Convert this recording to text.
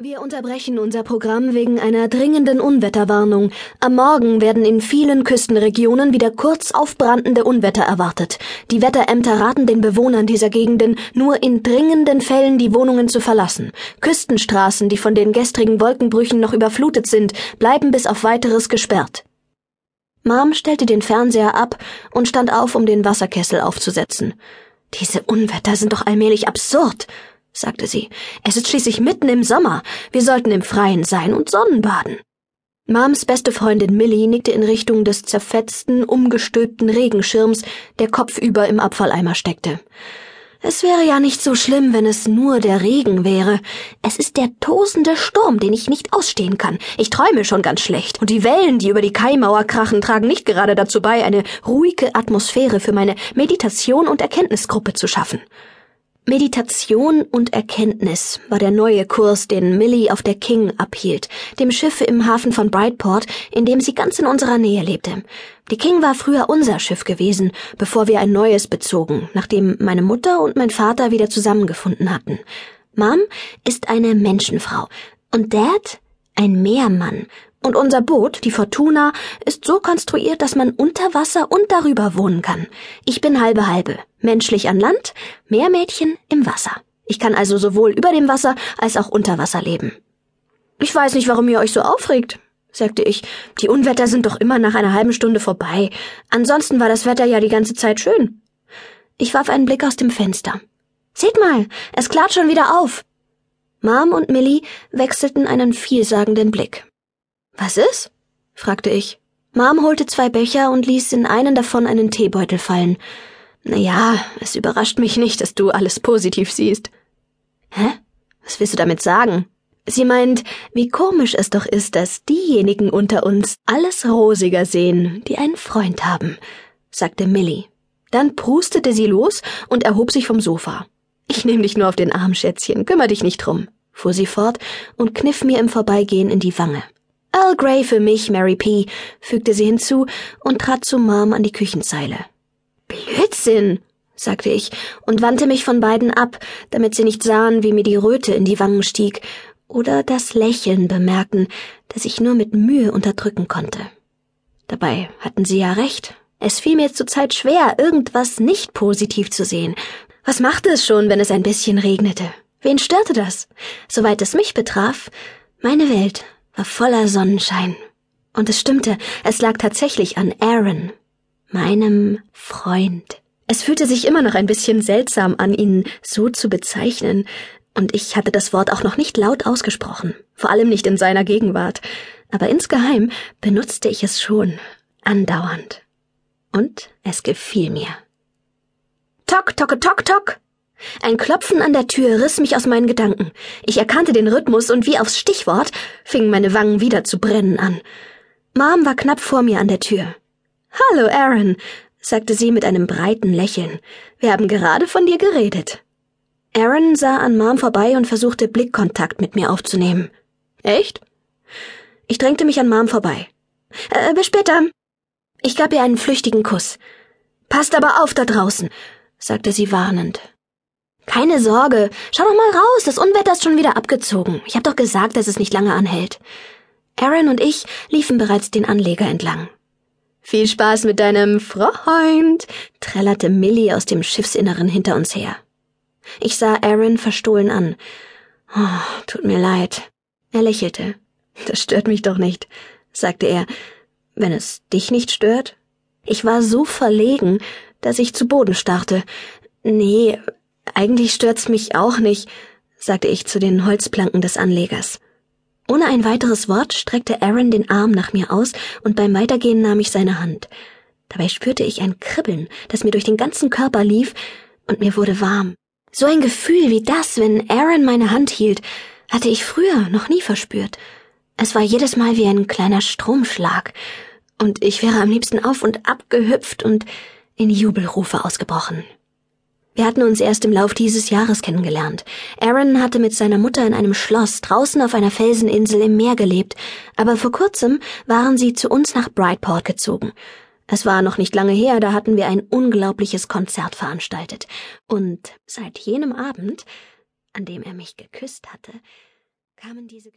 Wir unterbrechen unser Programm wegen einer dringenden Unwetterwarnung. Am Morgen werden in vielen Küstenregionen wieder kurz aufbrandende Unwetter erwartet. Die Wetterämter raten den Bewohnern dieser Gegenden, nur in dringenden Fällen die Wohnungen zu verlassen. Küstenstraßen, die von den gestrigen Wolkenbrüchen noch überflutet sind, bleiben bis auf weiteres gesperrt. Mom stellte den Fernseher ab und stand auf, um den Wasserkessel aufzusetzen. Diese Unwetter sind doch allmählich absurd sagte sie. Es ist schließlich mitten im Sommer. Wir sollten im Freien sein und Sonnenbaden. Mams beste Freundin Millie nickte in Richtung des zerfetzten, umgestülpten Regenschirms, der kopfüber im Abfalleimer steckte. Es wäre ja nicht so schlimm, wenn es nur der Regen wäre. Es ist der tosende Sturm, den ich nicht ausstehen kann. Ich träume schon ganz schlecht. Und die Wellen, die über die Kaimauer krachen, tragen nicht gerade dazu bei, eine ruhige Atmosphäre für meine Meditation und Erkenntnisgruppe zu schaffen. Meditation und Erkenntnis war der neue Kurs, den Millie auf der King abhielt, dem Schiff im Hafen von Brightport, in dem sie ganz in unserer Nähe lebte. Die King war früher unser Schiff gewesen, bevor wir ein neues bezogen, nachdem meine Mutter und mein Vater wieder zusammengefunden hatten. Mom ist eine Menschenfrau und Dad ein Meermann, und unser Boot, die Fortuna, ist so konstruiert, dass man unter Wasser und darüber wohnen kann. Ich bin halbe halbe. Menschlich an Land, Meermädchen im Wasser. Ich kann also sowohl über dem Wasser als auch unter Wasser leben. Ich weiß nicht, warum ihr euch so aufregt, sagte ich. Die Unwetter sind doch immer nach einer halben Stunde vorbei. Ansonsten war das Wetter ja die ganze Zeit schön. Ich warf einen Blick aus dem Fenster. Seht mal, es klart schon wieder auf. Mom und Millie wechselten einen vielsagenden Blick. Was ist? fragte ich. Mom holte zwei Becher und ließ in einen davon einen Teebeutel fallen. Na ja, es überrascht mich nicht, dass du alles positiv siehst. Hä? Was willst du damit sagen? Sie meint, wie komisch es doch ist, dass diejenigen unter uns alles rosiger sehen, die einen Freund haben, sagte Millie. Dann prustete sie los und erhob sich vom Sofa. Ich nehme dich nur auf den Arm, Schätzchen, kümmer dich nicht drum, fuhr sie fort und kniff mir im Vorbeigehen in die Wange. Earl Grey für mich, Mary P., fügte sie hinzu und trat zu Mom an die Küchenzeile. Blödsinn, sagte ich und wandte mich von beiden ab, damit sie nicht sahen, wie mir die Röte in die Wangen stieg oder das Lächeln bemerken, das ich nur mit Mühe unterdrücken konnte. Dabei hatten sie ja recht. Es fiel mir zurzeit schwer, irgendwas nicht positiv zu sehen. Was machte es schon, wenn es ein bisschen regnete? Wen störte das? Soweit es mich betraf, meine Welt war voller Sonnenschein. Und es stimmte, es lag tatsächlich an Aaron, meinem Freund. Es fühlte sich immer noch ein bisschen seltsam an, ihn so zu bezeichnen, und ich hatte das Wort auch noch nicht laut ausgesprochen, vor allem nicht in seiner Gegenwart, aber insgeheim benutzte ich es schon, andauernd. Und es gefiel mir. Tok, toke, tok, tok, ein Klopfen an der Tür riss mich aus meinen Gedanken. Ich erkannte den Rhythmus und wie aufs Stichwort fingen meine Wangen wieder zu brennen an. Mom war knapp vor mir an der Tür. Hallo, Aaron, sagte sie mit einem breiten Lächeln. Wir haben gerade von dir geredet. Aaron sah an Mom vorbei und versuchte Blickkontakt mit mir aufzunehmen. Echt? Ich drängte mich an Mom vorbei. Äh, bis später. Ich gab ihr einen flüchtigen Kuss. Passt aber auf da draußen, sagte sie warnend. Keine Sorge. Schau doch mal raus. Das Unwetter ist schon wieder abgezogen. Ich hab doch gesagt, dass es nicht lange anhält. Aaron und ich liefen bereits den Anleger entlang. Viel Spaß mit deinem Freund, trällerte Millie aus dem Schiffsinneren hinter uns her. Ich sah Aaron verstohlen an. Oh, tut mir leid. Er lächelte. Das stört mich doch nicht, sagte er. Wenn es dich nicht stört? Ich war so verlegen, dass ich zu Boden starrte. Nee, eigentlich stört's mich auch nicht, sagte ich zu den Holzplanken des Anlegers. Ohne ein weiteres Wort streckte Aaron den Arm nach mir aus und beim Weitergehen nahm ich seine Hand. Dabei spürte ich ein Kribbeln, das mir durch den ganzen Körper lief, und mir wurde warm. So ein Gefühl wie das, wenn Aaron meine Hand hielt, hatte ich früher noch nie verspürt. Es war jedes Mal wie ein kleiner Stromschlag, und ich wäre am liebsten auf und ab gehüpft und in Jubelrufe ausgebrochen. Wir hatten uns erst im Lauf dieses Jahres kennengelernt. Aaron hatte mit seiner Mutter in einem Schloss draußen auf einer Felseninsel im Meer gelebt, aber vor kurzem waren sie zu uns nach Brightport gezogen. Es war noch nicht lange her, da hatten wir ein unglaubliches Konzert veranstaltet. Und seit jenem Abend, an dem er mich geküsst hatte, kamen diese